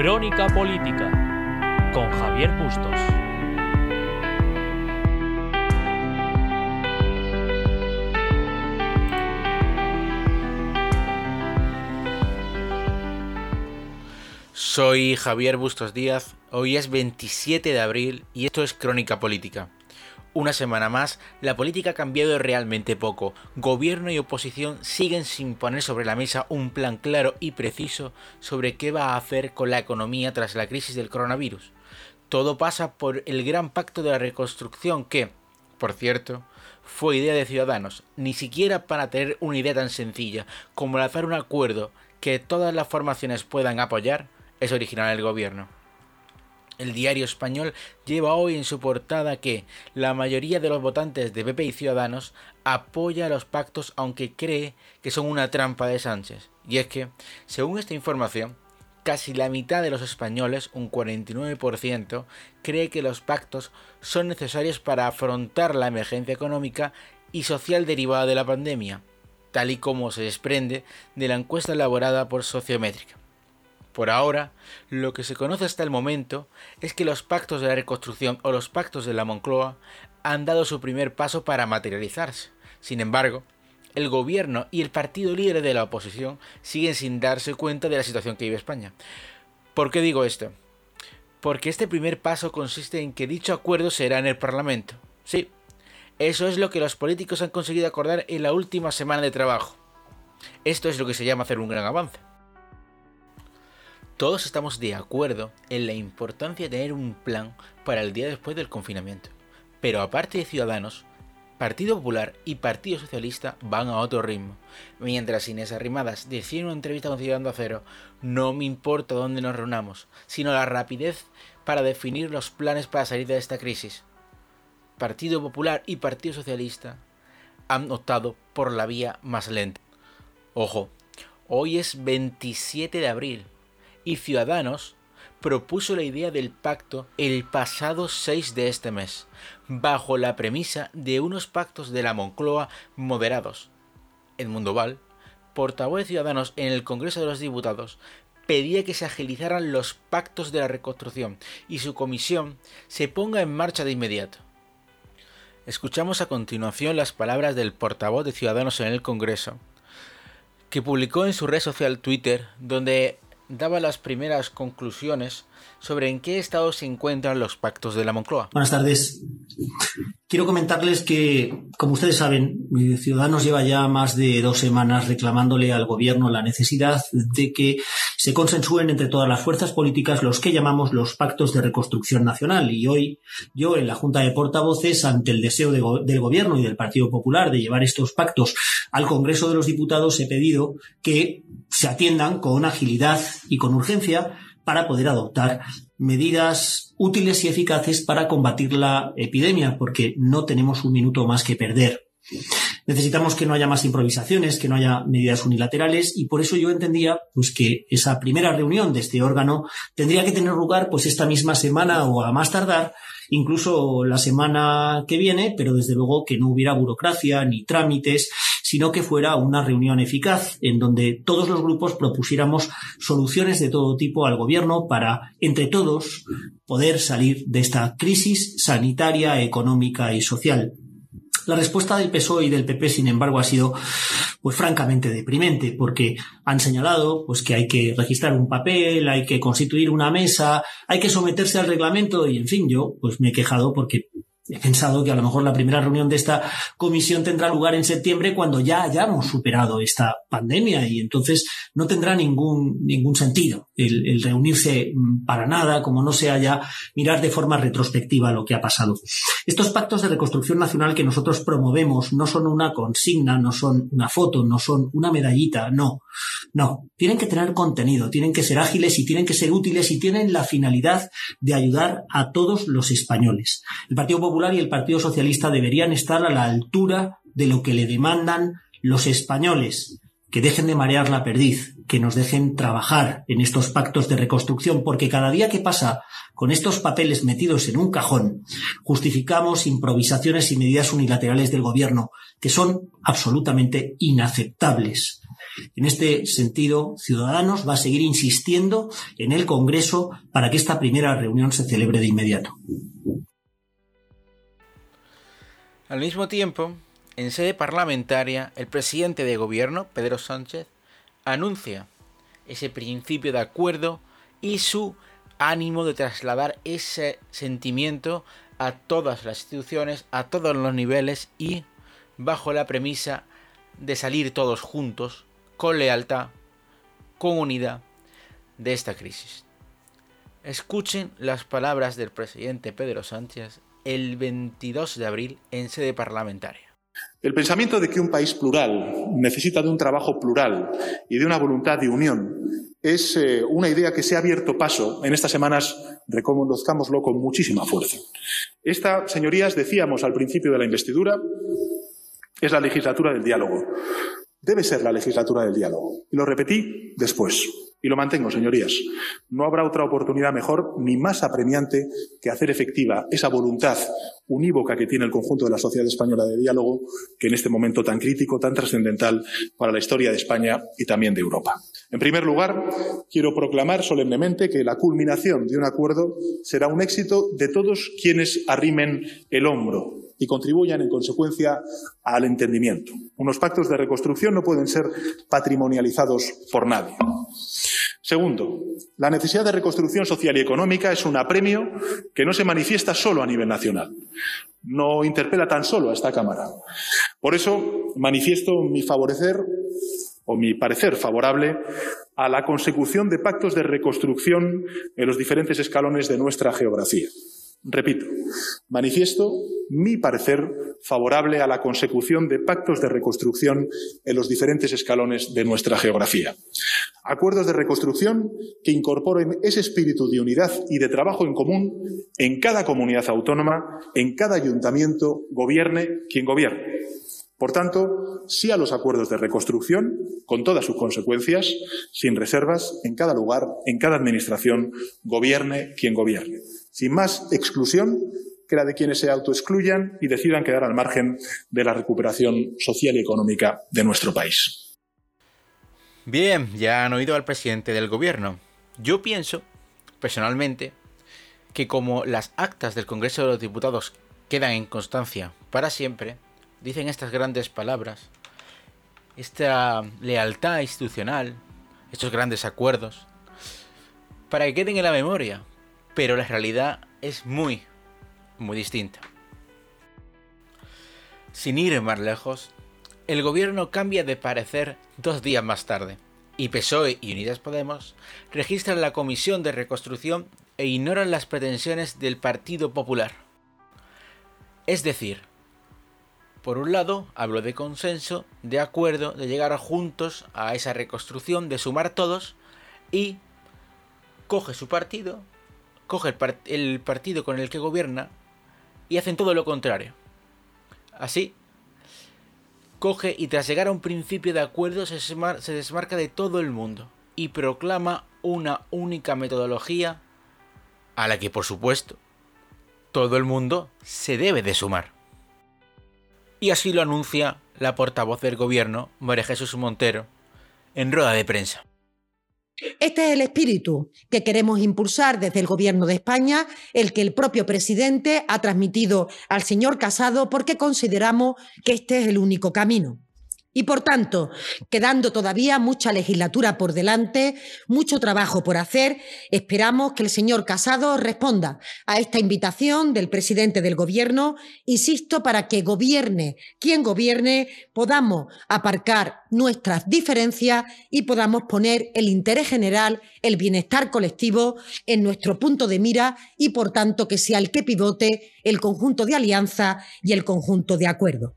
Crónica Política con Javier Bustos. Soy Javier Bustos Díaz, hoy es 27 de abril y esto es Crónica Política. Una semana más, la política ha cambiado realmente poco. Gobierno y oposición siguen sin poner sobre la mesa un plan claro y preciso sobre qué va a hacer con la economía tras la crisis del coronavirus. Todo pasa por el gran pacto de la reconstrucción que, por cierto, fue idea de Ciudadanos, ni siquiera para tener una idea tan sencilla como lanzar un acuerdo que todas las formaciones puedan apoyar, es original del gobierno. El diario español lleva hoy en su portada que la mayoría de los votantes de PP y Ciudadanos apoya los pactos aunque cree que son una trampa de Sánchez. Y es que, según esta información, casi la mitad de los españoles, un 49%, cree que los pactos son necesarios para afrontar la emergencia económica y social derivada de la pandemia, tal y como se desprende de la encuesta elaborada por Sociométrica. Por ahora, lo que se conoce hasta el momento es que los pactos de la reconstrucción o los pactos de la Moncloa han dado su primer paso para materializarse. Sin embargo, el gobierno y el partido líder de la oposición siguen sin darse cuenta de la situación que vive España. ¿Por qué digo esto? Porque este primer paso consiste en que dicho acuerdo será en el Parlamento. Sí, eso es lo que los políticos han conseguido acordar en la última semana de trabajo. Esto es lo que se llama hacer un gran avance. Todos estamos de acuerdo en la importancia de tener un plan para el día después del confinamiento. Pero aparte de Ciudadanos, Partido Popular y Partido Socialista van a otro ritmo. Mientras Inés Arrimadas decía en una entrevista con Ciudadano Cero, no me importa dónde nos reunamos, sino la rapidez para definir los planes para salir de esta crisis. Partido Popular y Partido Socialista han optado por la vía más lenta. Ojo, hoy es 27 de abril, y Ciudadanos propuso la idea del pacto el pasado 6 de este mes, bajo la premisa de unos pactos de la Moncloa moderados. Edmundo Val, portavoz de Ciudadanos en el Congreso de los Diputados, pedía que se agilizaran los pactos de la reconstrucción y su comisión se ponga en marcha de inmediato. Escuchamos a continuación las palabras del portavoz de Ciudadanos en el Congreso, que publicó en su red social Twitter, donde daba las primeras conclusiones sobre en qué estado se encuentran los pactos de la Moncloa. Buenas tardes. Quiero comentarles que, como ustedes saben, Ciudadanos lleva ya más de dos semanas reclamándole al Gobierno la necesidad de que se consensúen entre todas las fuerzas políticas los que llamamos los pactos de reconstrucción nacional. Y hoy yo, en la Junta de Portavoces, ante el deseo del Gobierno y del Partido Popular de llevar estos pactos al Congreso de los Diputados, he pedido que se atiendan con agilidad y con urgencia para poder adoptar medidas útiles y eficaces para combatir la epidemia, porque no tenemos un minuto más que perder. Necesitamos que no haya más improvisaciones, que no haya medidas unilaterales y por eso yo entendía pues que esa primera reunión de este órgano tendría que tener lugar pues esta misma semana o a más tardar, incluso la semana que viene, pero desde luego que no hubiera burocracia ni trámites sino que fuera una reunión eficaz en donde todos los grupos propusiéramos soluciones de todo tipo al gobierno para, entre todos, poder salir de esta crisis sanitaria, económica y social. La respuesta del PSOE y del PP, sin embargo, ha sido pues francamente deprimente, porque han señalado pues que hay que registrar un papel, hay que constituir una mesa, hay que someterse al reglamento y en fin, yo pues me he quejado porque He pensado que a lo mejor la primera reunión de esta comisión tendrá lugar en septiembre cuando ya hayamos superado esta pandemia y entonces no tendrá ningún, ningún sentido el, reunirse mm, para nada, como no sea ya mirar de forma retrospectiva lo que ha pasado. Estos pactos de reconstrucción nacional que nosotros promovemos no son una consigna, no son una foto, no son una medallita, no. No, tienen que tener contenido, tienen que ser ágiles y tienen que ser útiles y tienen la finalidad de ayudar a todos los españoles. El Partido Popular y el Partido Socialista deberían estar a la altura de lo que le demandan los españoles, que dejen de marear la perdiz, que nos dejen trabajar en estos pactos de reconstrucción, porque cada día que pasa con estos papeles metidos en un cajón, justificamos improvisaciones y medidas unilaterales del gobierno que son absolutamente inaceptables. En este sentido, Ciudadanos va a seguir insistiendo en el Congreso para que esta primera reunión se celebre de inmediato. Al mismo tiempo, en sede parlamentaria, el presidente de gobierno, Pedro Sánchez, anuncia ese principio de acuerdo y su ánimo de trasladar ese sentimiento a todas las instituciones, a todos los niveles y bajo la premisa de salir todos juntos, con lealtad, con unidad, de esta crisis. Escuchen las palabras del presidente Pedro Sánchez el 22 de abril en sede parlamentaria. El pensamiento de que un país plural necesita de un trabajo plural y de una voluntad de unión es eh, una idea que se ha abierto paso en estas semanas, reconozcámoslo con muchísima fuerza. Esta, señorías, decíamos al principio de la investidura, es la legislatura del diálogo. Debe ser la legislatura del diálogo. Y lo repetí después. Y lo mantengo, señorías. No habrá otra oportunidad mejor ni más apremiante que hacer efectiva esa voluntad unívoca que tiene el conjunto de la sociedad española de diálogo, que en este momento tan crítico, tan trascendental para la historia de España y también de Europa. En primer lugar, quiero proclamar solemnemente que la culminación de un acuerdo será un éxito de todos quienes arrimen el hombro y contribuyan en consecuencia al entendimiento. Unos pactos de reconstrucción no pueden ser patrimonializados por nadie. Segundo, la necesidad de reconstrucción social y económica es un apremio que no se manifiesta solo a nivel nacional, no interpela tan solo a esta Cámara. Por eso manifiesto mi favorecer o mi parecer favorable a la consecución de pactos de reconstrucción en los diferentes escalones de nuestra geografía. Repito, manifiesto mi parecer favorable a la consecución de pactos de reconstrucción en los diferentes escalones de nuestra geografía. Acuerdos de reconstrucción que incorporen ese espíritu de unidad y de trabajo en común en cada comunidad autónoma, en cada ayuntamiento, gobierne quien gobierne. Por tanto, sí a los acuerdos de reconstrucción, con todas sus consecuencias, sin reservas, en cada lugar, en cada administración, gobierne quien gobierne sin más exclusión que la de quienes se autoexcluyan y decidan quedar al margen de la recuperación social y económica de nuestro país. Bien, ya han oído al presidente del gobierno. Yo pienso, personalmente, que como las actas del Congreso de los Diputados quedan en constancia para siempre, dicen estas grandes palabras, esta lealtad institucional, estos grandes acuerdos, para que queden en la memoria, pero la realidad es muy, muy distinta. Sin ir más lejos, el gobierno cambia de parecer dos días más tarde, y PSOE y Unidas Podemos registran la Comisión de Reconstrucción e ignoran las pretensiones del Partido Popular. Es decir, por un lado, hablo de consenso, de acuerdo, de llegar juntos a esa reconstrucción, de sumar todos, y coge su partido coge el, partido con el que gobierna y hacen todo lo contrario. Así, coge y tras llegar a un principio de acuerdo se, se desmarca de todo el mundo y proclama una única metodología a la que por supuesto todo el mundo se debe de sumar. Y así lo anuncia la portavoz del gobierno, María Jesús Montero, en rueda de prensa. Este es el espíritu que queremos impulsar desde el Gobierno de España, el que el propio presidente ha transmitido al señor Casado porque consideramos que este es el único camino. Y por tanto, quedando todavía mucha legislatura por delante, mucho trabajo por hacer, esperamos que el señor Casado responda a esta invitación del presidente del Gobierno, insisto, para que gobierne quien gobierne, podamos aparcar nuestras diferencias y podamos poner el interés general, el bienestar colectivo en nuestro punto de mira y, por tanto, que sea el que pivote el conjunto de alianza y el conjunto de acuerdo.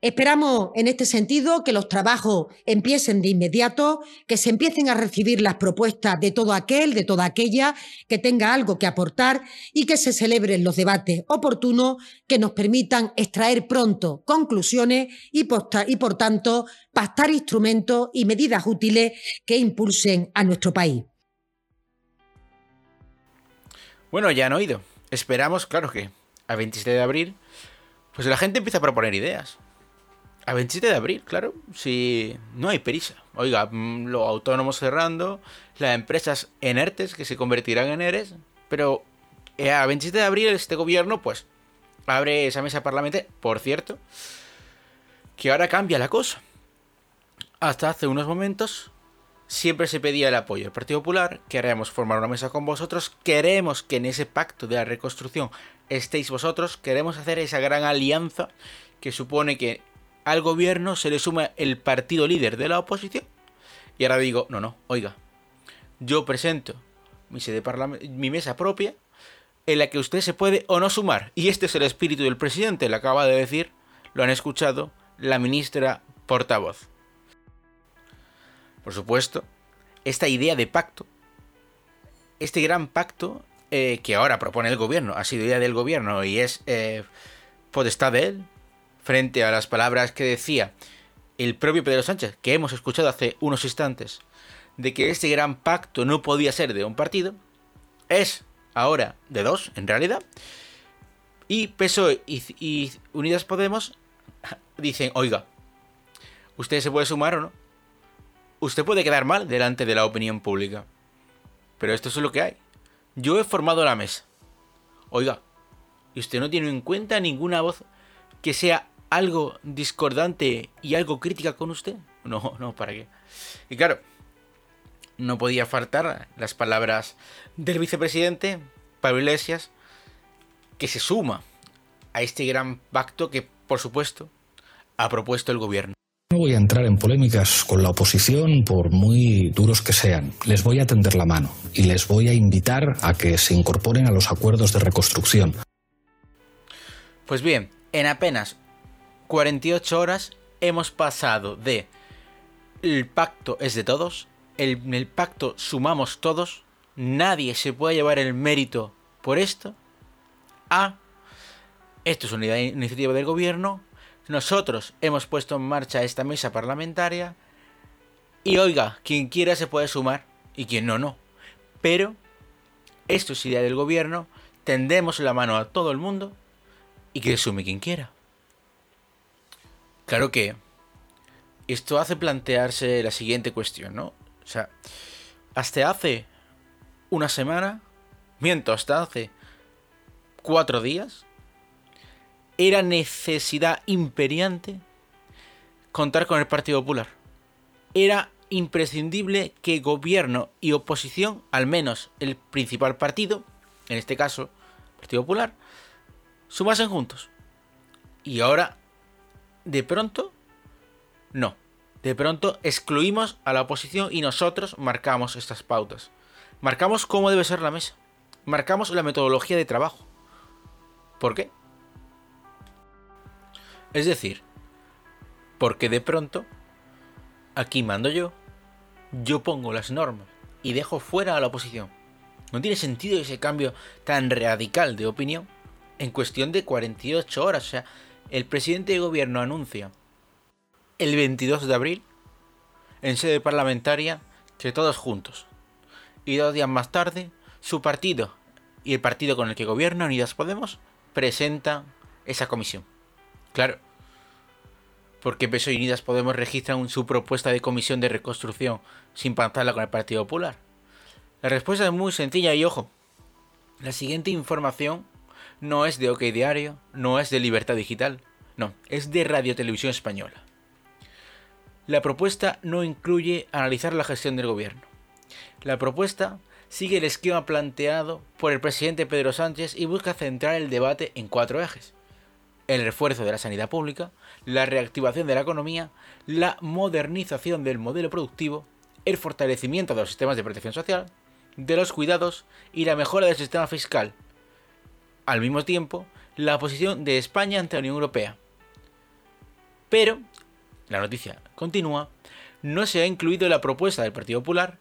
Esperamos, en este sentido, que los trabajos empiecen de inmediato, que se empiecen a recibir las propuestas de todo aquel, de toda aquella que tenga algo que aportar y que se celebren los debates oportunos que nos permitan extraer pronto conclusiones y, y por tanto, pactar instrumentos y medidas útiles que impulsen a nuestro país. Bueno, ya han oído. Esperamos, claro que a 27 de abril, pues la gente empieza a proponer ideas A 27 de abril, claro. Si no hay prisa. Oiga, mm, los autónomos cerrando, las empresas en ERTES que se convertirán en ERES. Pero eh, a 27 de abril este gobierno, pues, abre esa mesa parlamentaria. Por cierto, que ahora cambia la cosa. Hasta hace unos momentos siempre se pedía el apoyo del Partido Popular, queremos formar una mesa con vosotros, queremos que en ese pacto de la reconstrucción estéis vosotros, queremos hacer esa gran alianza que supone que al gobierno se le suma el partido líder de la oposición. Y ahora digo, no, no, oiga, yo presento mi, sede mi mesa propia en la que usted se puede o no sumar. Y este es el espíritu del presidente, le acaba de decir, lo han escuchado la ministra portavoz. Por supuesto, esta idea de pacto, este gran pacto eh, que ahora propone el gobierno, ha sido idea del gobierno y es eh, potestad de él, frente a las palabras que decía el propio Pedro Sánchez, que hemos escuchado hace unos instantes, de que este gran pacto no podía ser de un partido, es ahora de dos, en realidad. Y PSOE y Unidas Podemos dicen, oiga, ¿usted se puede sumar o no? Usted puede quedar mal delante de la opinión pública. Pero esto es lo que hay. Yo he formado la mesa. Oiga, ¿y usted no tiene en cuenta ninguna voz que sea algo discordante y algo crítica con usted? No, no, ¿para qué? Y claro, no podía faltar las palabras del vicepresidente, Pablo Iglesias, que se suma a este gran pacto que, por supuesto, ha propuesto el gobierno. No voy a entrar en polémicas con la oposición por muy duros que sean. Les voy a tender la mano y les voy a invitar a que se incorporen a los acuerdos de reconstrucción. Pues bien, en apenas 48 horas hemos pasado de el pacto es de todos, en el pacto sumamos todos, nadie se puede llevar el mérito por esto, a esto es una iniciativa del gobierno, nosotros hemos puesto en marcha esta mesa parlamentaria y oiga, quien quiera se puede sumar y quien no, no. Pero esto es idea del gobierno, tendemos la mano a todo el mundo y que sume quien quiera. Claro que esto hace plantearse la siguiente cuestión, ¿no? O sea, hasta hace una semana, miento, hasta hace cuatro días, era necesidad imperiante contar con el Partido Popular. Era imprescindible que gobierno y oposición, al menos el principal partido, en este caso Partido Popular, sumasen juntos. Y ahora, de pronto, no. De pronto excluimos a la oposición y nosotros marcamos estas pautas. Marcamos cómo debe ser la mesa. Marcamos la metodología de trabajo. ¿Por qué? Es decir, porque de pronto, aquí mando yo, yo pongo las normas y dejo fuera a la oposición. No tiene sentido ese cambio tan radical de opinión en cuestión de 48 horas. O sea, el presidente de gobierno anuncia el 22 de abril en sede parlamentaria que todos juntos. Y dos días más tarde, su partido y el partido con el que gobierna, Unidas Podemos, presentan esa comisión. Claro. Porque PSOE y Unidas Podemos registran su propuesta de comisión de reconstrucción sin pactarla con el Partido Popular. La respuesta es muy sencilla y ojo. La siguiente información no es de OK Diario, no es de Libertad Digital, no, es de Radio Televisión Española. La propuesta no incluye analizar la gestión del gobierno. La propuesta sigue el esquema planteado por el presidente Pedro Sánchez y busca centrar el debate en cuatro ejes el refuerzo de la sanidad pública, la reactivación de la economía, la modernización del modelo productivo, el fortalecimiento de los sistemas de protección social, de los cuidados y la mejora del sistema fiscal. Al mismo tiempo, la posición de España ante la Unión Europea. Pero, la noticia continúa, no se ha incluido la propuesta del Partido Popular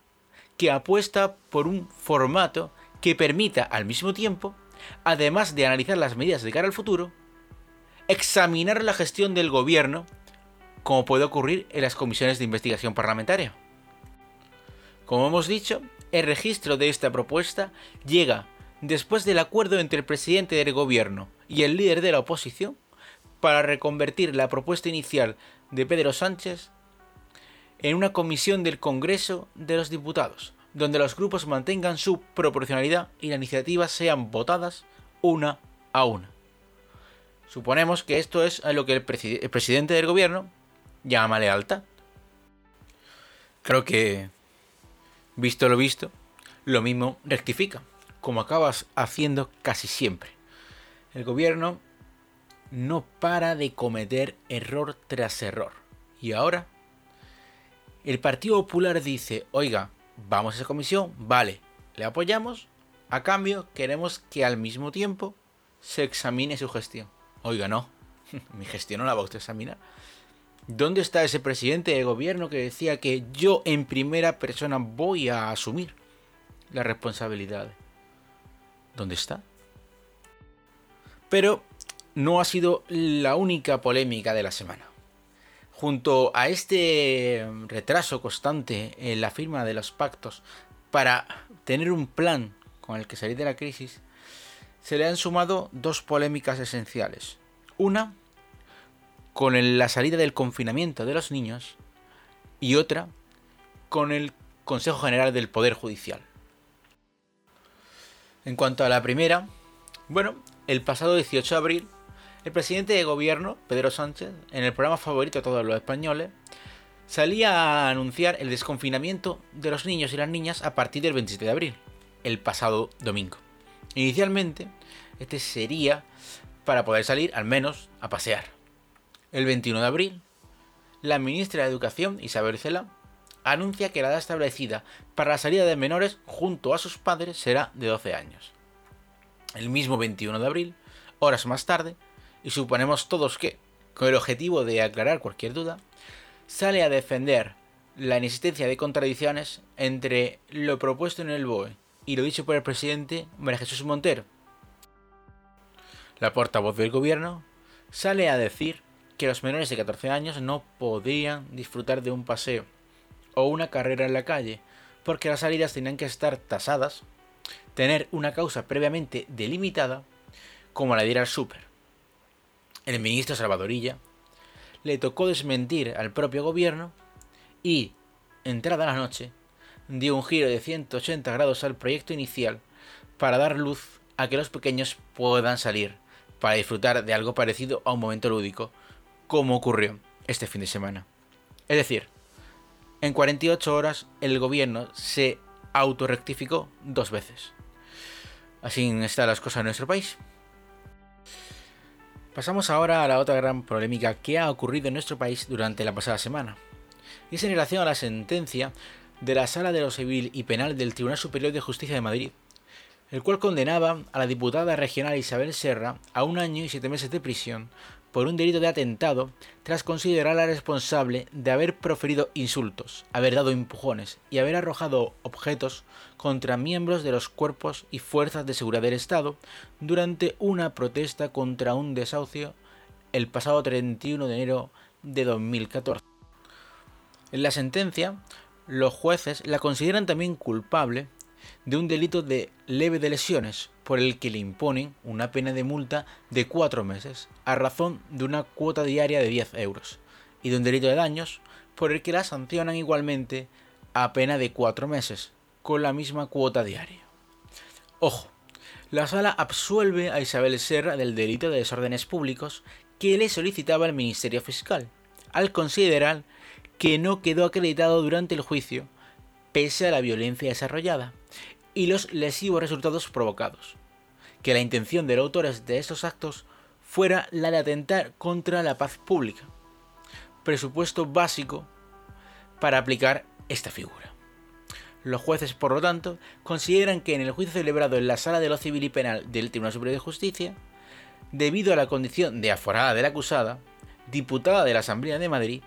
que apuesta por un formato que permita al mismo tiempo, además de analizar las medidas de cara al futuro, examinar la gestión del gobierno, como puede ocurrir en las comisiones de investigación parlamentaria. Como hemos dicho, el registro de esta propuesta llega después del acuerdo entre el presidente del gobierno y el líder de la oposición para reconvertir la propuesta inicial de Pedro Sánchez en una comisión del Congreso de los Diputados, donde los grupos mantengan su proporcionalidad y las iniciativas sean votadas una a una. Suponemos que esto es a lo que el, el presidente del gobierno llama lealtad. Creo que, visto lo visto, lo mismo rectifica, como acabas haciendo casi siempre. El gobierno no para de cometer error tras error. Y ahora, el Partido Popular dice, oiga, vamos a esa comisión, vale, le apoyamos, a cambio queremos que al mismo tiempo se examine su gestión. Oiga, no, mi gestión no la va a usted examinar. ¿Dónde está ese presidente de gobierno que decía que yo en primera persona voy a asumir la responsabilidad? ¿Dónde está? Pero no ha sido la única polémica de la semana. Junto a este retraso constante en la firma de los pactos para tener un plan con el que salir de la crisis, se le han sumado dos polémicas esenciales. Una, con la salida del confinamiento de los niños, y otra, con el Consejo General del Poder Judicial. En cuanto a la primera, bueno, el pasado 18 de abril el presidente de gobierno, Pedro Sánchez, en el programa favorito de todos los españoles, salía a anunciar el desconfinamiento de los niños y las niñas a partir del 27 de abril, el pasado domingo. Inicialmente, este sería para poder salir al menos a pasear. El 21 de abril, la ministra de Educación, Isabel Cela, anuncia que la edad establecida para la salida de menores junto a sus padres será de 12 años. El mismo 21 de abril, horas más tarde, y suponemos todos que, con el objetivo de aclarar cualquier duda, sale a defender la inexistencia de contradicciones entre lo propuesto en el BOE y lo dicho por el presidente María Jesús Montero. La portavoz del gobierno sale a decir que los menores de 14 años no podían disfrutar de un paseo o una carrera en la calle, porque las salidas tenían que estar tasadas, tener una causa previamente delimitada, como la de ir al súper el ministro Salvadorilla, le tocó desmentir al propio gobierno y, entrada la noche, dio un giro de 180 grados al proyecto inicial para dar luz a que los pequeños puedan salir para disfrutar de algo parecido a un momento lúdico, como ocurrió este fin de semana. Es decir, en 48 horas el gobierno se autorrectificó dos veces. Así están las cosas en nuestro país. Pasamos ahora a la otra gran polémica que ha ocurrido en nuestro país durante la pasada semana. Y es en relación a la sentencia de la Sala de lo Civil y Penal del Tribunal Superior de Justicia de Madrid, el cual condenaba a la diputada regional Isabel Serra a un año y siete meses de prisión por un delito de atentado tras considerarla responsable de haber proferido insultos, haber dado empujones y haber arrojado objetos contra miembros de los cuerpos y fuerzas de seguridad del Estado durante una protesta contra un desahucio el pasado 31 de enero de 2014. En la sentencia, los jueces la consideran también culpable de un delito de leve de lesiones, por el que le imponen una pena de multa de cuatro meses, a razón de una cuota diaria de 10 euros, y de un delito de daños, por el que la sancionan igualmente a pena de cuatro meses, con la misma cuota diaria. Ojo, la sala absuelve a Isabel Serra del delito de desórdenes públicos que le solicitaba el Ministerio Fiscal, al considerar que no quedó acreditado durante el juicio, pese a la violencia desarrollada, y los lesivos resultados provocados. Que la intención de los autores de estos actos fuera la de atentar contra la paz pública. Presupuesto básico para aplicar esta figura. Los jueces, por lo tanto, consideran que en el juicio celebrado en la Sala de lo Civil y Penal del Tribunal Superior de Justicia, debido a la condición de aforada de la acusada, diputada de la Asamblea de Madrid,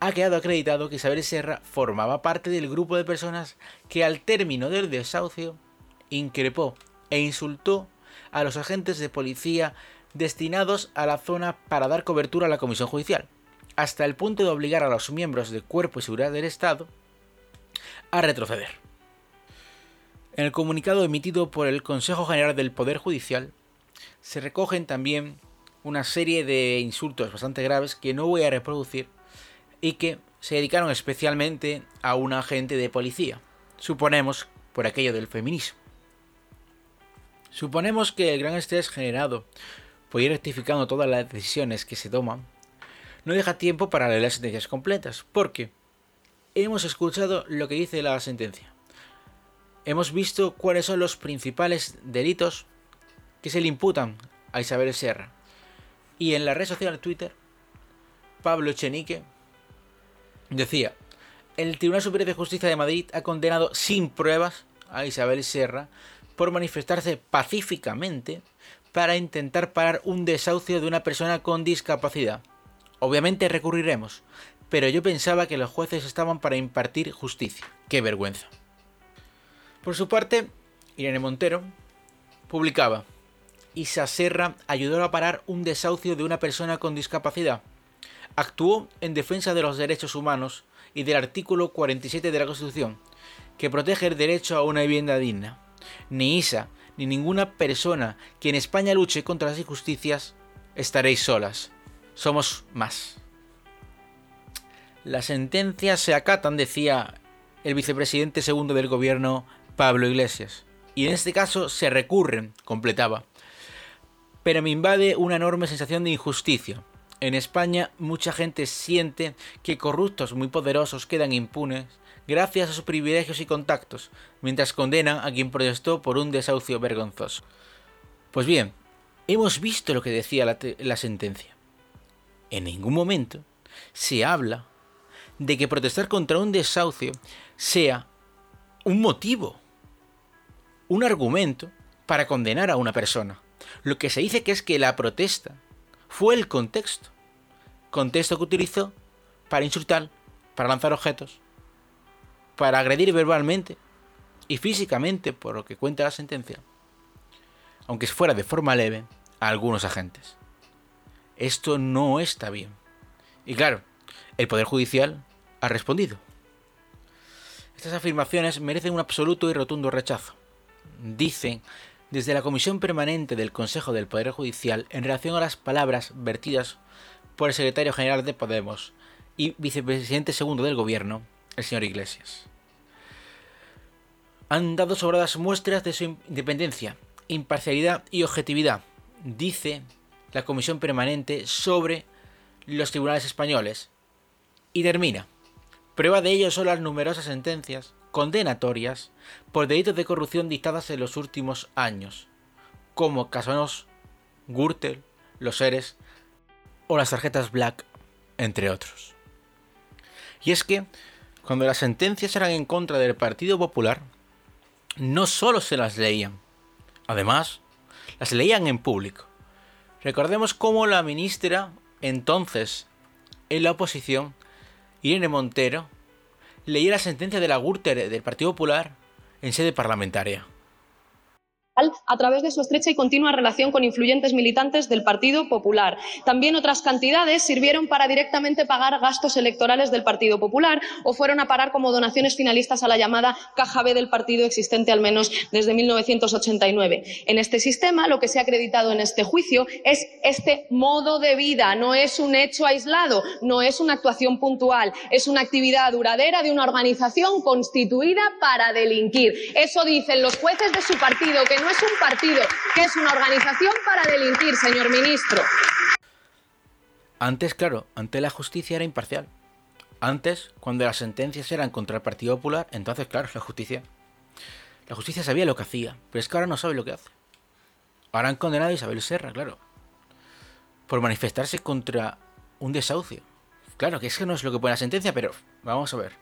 ha quedado acreditado que Isabel Serra formaba parte del grupo de personas que al término del desahucio increpó e insultó a los agentes de policía destinados a la zona para dar cobertura a la comisión judicial, hasta el punto de obligar a los miembros del Cuerpo de Seguridad del Estado a retroceder. En el comunicado emitido por el Consejo General del Poder Judicial se recogen también una serie de insultos bastante graves que no voy a reproducir y que se dedicaron especialmente a un agente de policía, suponemos por aquello del feminismo. Suponemos que el gran estrés generado por ir rectificando todas las decisiones que se toman no deja tiempo para leer las sentencias completas, porque hemos escuchado lo que dice la sentencia. Hemos visto cuáles son los principales delitos que se le imputan a Isabel Serra. Y en la red social Twitter, Pablo Chenique decía, el Tribunal Superior de Justicia de Madrid ha condenado sin pruebas a Isabel Serra por manifestarse pacíficamente para intentar parar un desahucio de una persona con discapacidad. Obviamente recurriremos, pero yo pensaba que los jueces estaban para impartir justicia. ¡Qué vergüenza! Por su parte, Irene Montero publicaba, Isa Serra ayudó a parar un desahucio de una persona con discapacidad. Actuó en defensa de los derechos humanos y del artículo 47 de la Constitución, que protege el derecho a una vivienda digna. Ni Isa ni ninguna persona que en España luche contra las injusticias estaréis solas. Somos más. Las sentencias se acatan, decía el vicepresidente segundo del gobierno, Pablo Iglesias. Y en este caso se recurren, completaba. Pero me invade una enorme sensación de injusticia. En España mucha gente siente que corruptos muy poderosos quedan impunes gracias a sus privilegios y contactos, mientras condenan a quien protestó por un desahucio vergonzoso. Pues bien, hemos visto lo que decía la, la sentencia. En ningún momento se habla de que protestar contra un desahucio sea un motivo, un argumento para condenar a una persona. Lo que se dice que es que la protesta fue el contexto. Contexto que utilizó para insultar, para lanzar objetos, para agredir verbalmente y físicamente, por lo que cuenta la sentencia, aunque fuera de forma leve, a algunos agentes. Esto no está bien. Y claro, el Poder Judicial ha respondido. Estas afirmaciones merecen un absoluto y rotundo rechazo. Dicen desde la Comisión Permanente del Consejo del Poder Judicial en relación a las palabras vertidas por el secretario general de Podemos y vicepresidente segundo del Gobierno, el señor Iglesias. Han dado sobradas muestras de su independencia, imparcialidad y objetividad, dice la Comisión Permanente sobre los tribunales españoles. Y termina. Prueba de ello son las numerosas sentencias condenatorias por delitos de corrupción dictadas en los últimos años, como Casanos, Gürtel, los seres o las tarjetas Black, entre otros. Y es que, cuando las sentencias eran en contra del Partido Popular, no solo se las leían, además, las leían en público. Recordemos cómo la ministra, entonces, en la oposición, Irene Montero, leía la sentencia de la Gürtel del Partido Popular en sede parlamentaria a través de su estrecha y continua relación con influyentes militantes del Partido Popular. También otras cantidades sirvieron para directamente pagar gastos electorales del Partido Popular o fueron a parar como donaciones finalistas a la llamada Caja B del partido existente al menos desde 1989. En este sistema, lo que se ha acreditado en este juicio es este modo de vida, no es un hecho aislado, no es una actuación puntual, es una actividad duradera de una organización constituida para delinquir. Eso dicen los jueces de su partido, que no no es un partido, que es una organización para delinquir, señor ministro. Antes, claro, ante la justicia era imparcial. Antes, cuando las sentencias eran contra el Partido Popular, entonces, claro, la justicia. La justicia sabía lo que hacía, pero es que ahora no sabe lo que hace. Ahora han condenado a Isabel Serra, claro. Por manifestarse contra un desahucio. Claro, que es que no es lo que pone la sentencia, pero vamos a ver.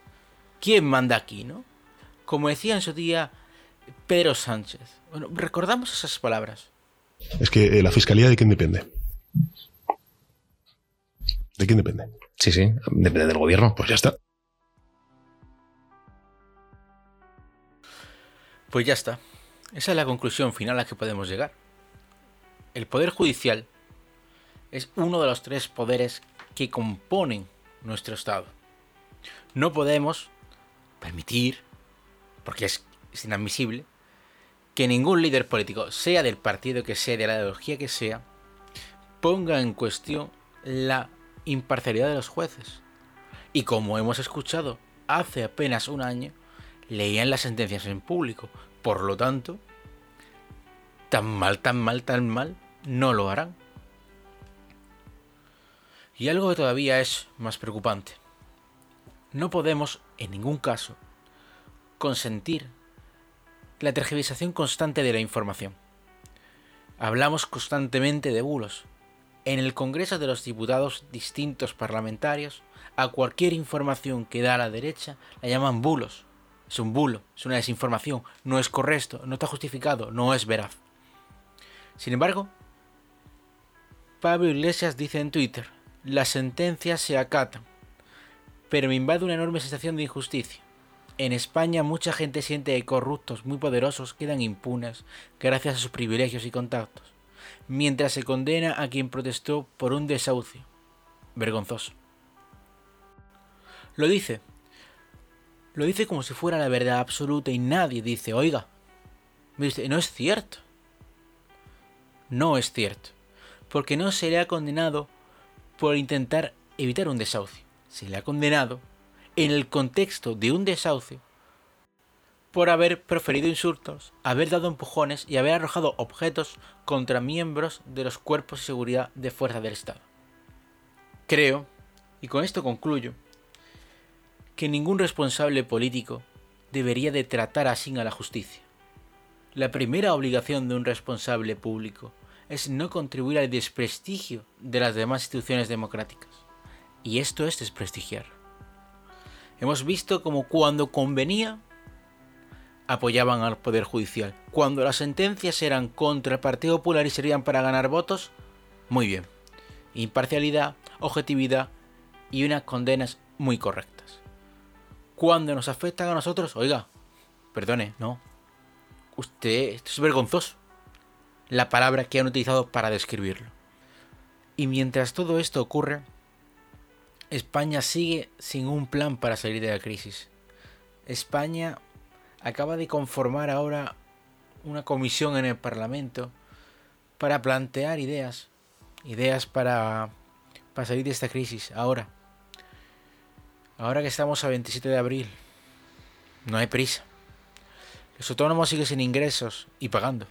¿Quién manda aquí, no? Como decía en su día Pedro Sánchez. Bueno, recordamos esas palabras. Es que eh, la fiscalía de quién depende. ¿De quién depende? Sí, sí, depende del gobierno. Pues ya está. Pues ya está. Esa es la conclusión final a la que podemos llegar. El Poder Judicial es uno de los tres poderes que componen nuestro Estado. No podemos permitir, porque es es inadmisible que ningún líder político, sea del partido que sea, de la ideología que sea, ponga en cuestión la imparcialidad de los jueces. Y como hemos escuchado hace apenas un año, leían las sentencias en público. Por lo tanto, tan mal, tan mal, tan mal, no lo harán. Y algo que todavía es más preocupante. No podemos, en ningún caso, consentir la tergiversación constante de la información. Hablamos constantemente de bulos. En el Congreso de los Diputados, distintos parlamentarios, a cualquier información que da a la derecha la llaman bulos. Es un bulo, es una desinformación, no es correcto, no está justificado, no es veraz. Sin embargo, Pablo Iglesias dice en Twitter, las sentencias se acatan, pero me invade una enorme sensación de injusticia. En España mucha gente siente que corruptos muy poderosos quedan impunes gracias a sus privilegios y contactos, mientras se condena a quien protestó por un desahucio. Vergonzoso. Lo dice. Lo dice como si fuera la verdad absoluta y nadie dice, oiga, no es cierto. No es cierto. Porque no se le ha condenado por intentar evitar un desahucio. Se le ha condenado en el contexto de un desahucio por haber proferido insultos, haber dado empujones y haber arrojado objetos contra miembros de los cuerpos de seguridad de fuerza del Estado. Creo, y con esto concluyo, que ningún responsable político debería de tratar así a la justicia. La primera obligación de un responsable público es no contribuir al desprestigio de las demás instituciones democráticas. Y esto es desprestigiar. Hemos visto como cuando convenía apoyaban al Poder Judicial. Cuando las sentencias eran contra el Partido Popular y servían para ganar votos, muy bien. Imparcialidad, objetividad y unas condenas muy correctas. Cuando nos afectan a nosotros, oiga, perdone, no. Usted, es vergonzoso. La palabra que han utilizado para describirlo. Y mientras todo esto ocurre, España sigue sin un plan para salir de la crisis. España acaba de conformar ahora una comisión en el Parlamento para plantear ideas, ideas para, para salir de esta crisis ahora. Ahora que estamos a 27 de abril, no hay prisa. Los autónomos siguen sin ingresos y pagando.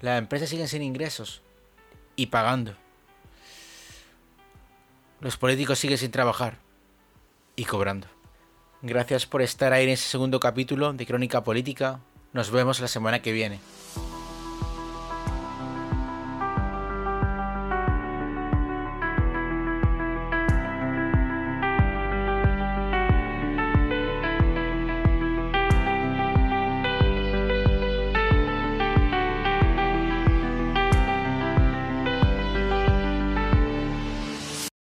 Las empresas siguen sin ingresos y pagando. Los políticos siguen sin trabajar y cobrando. Gracias por estar ahí en ese segundo capítulo de Crónica Política. Nos vemos la semana que viene.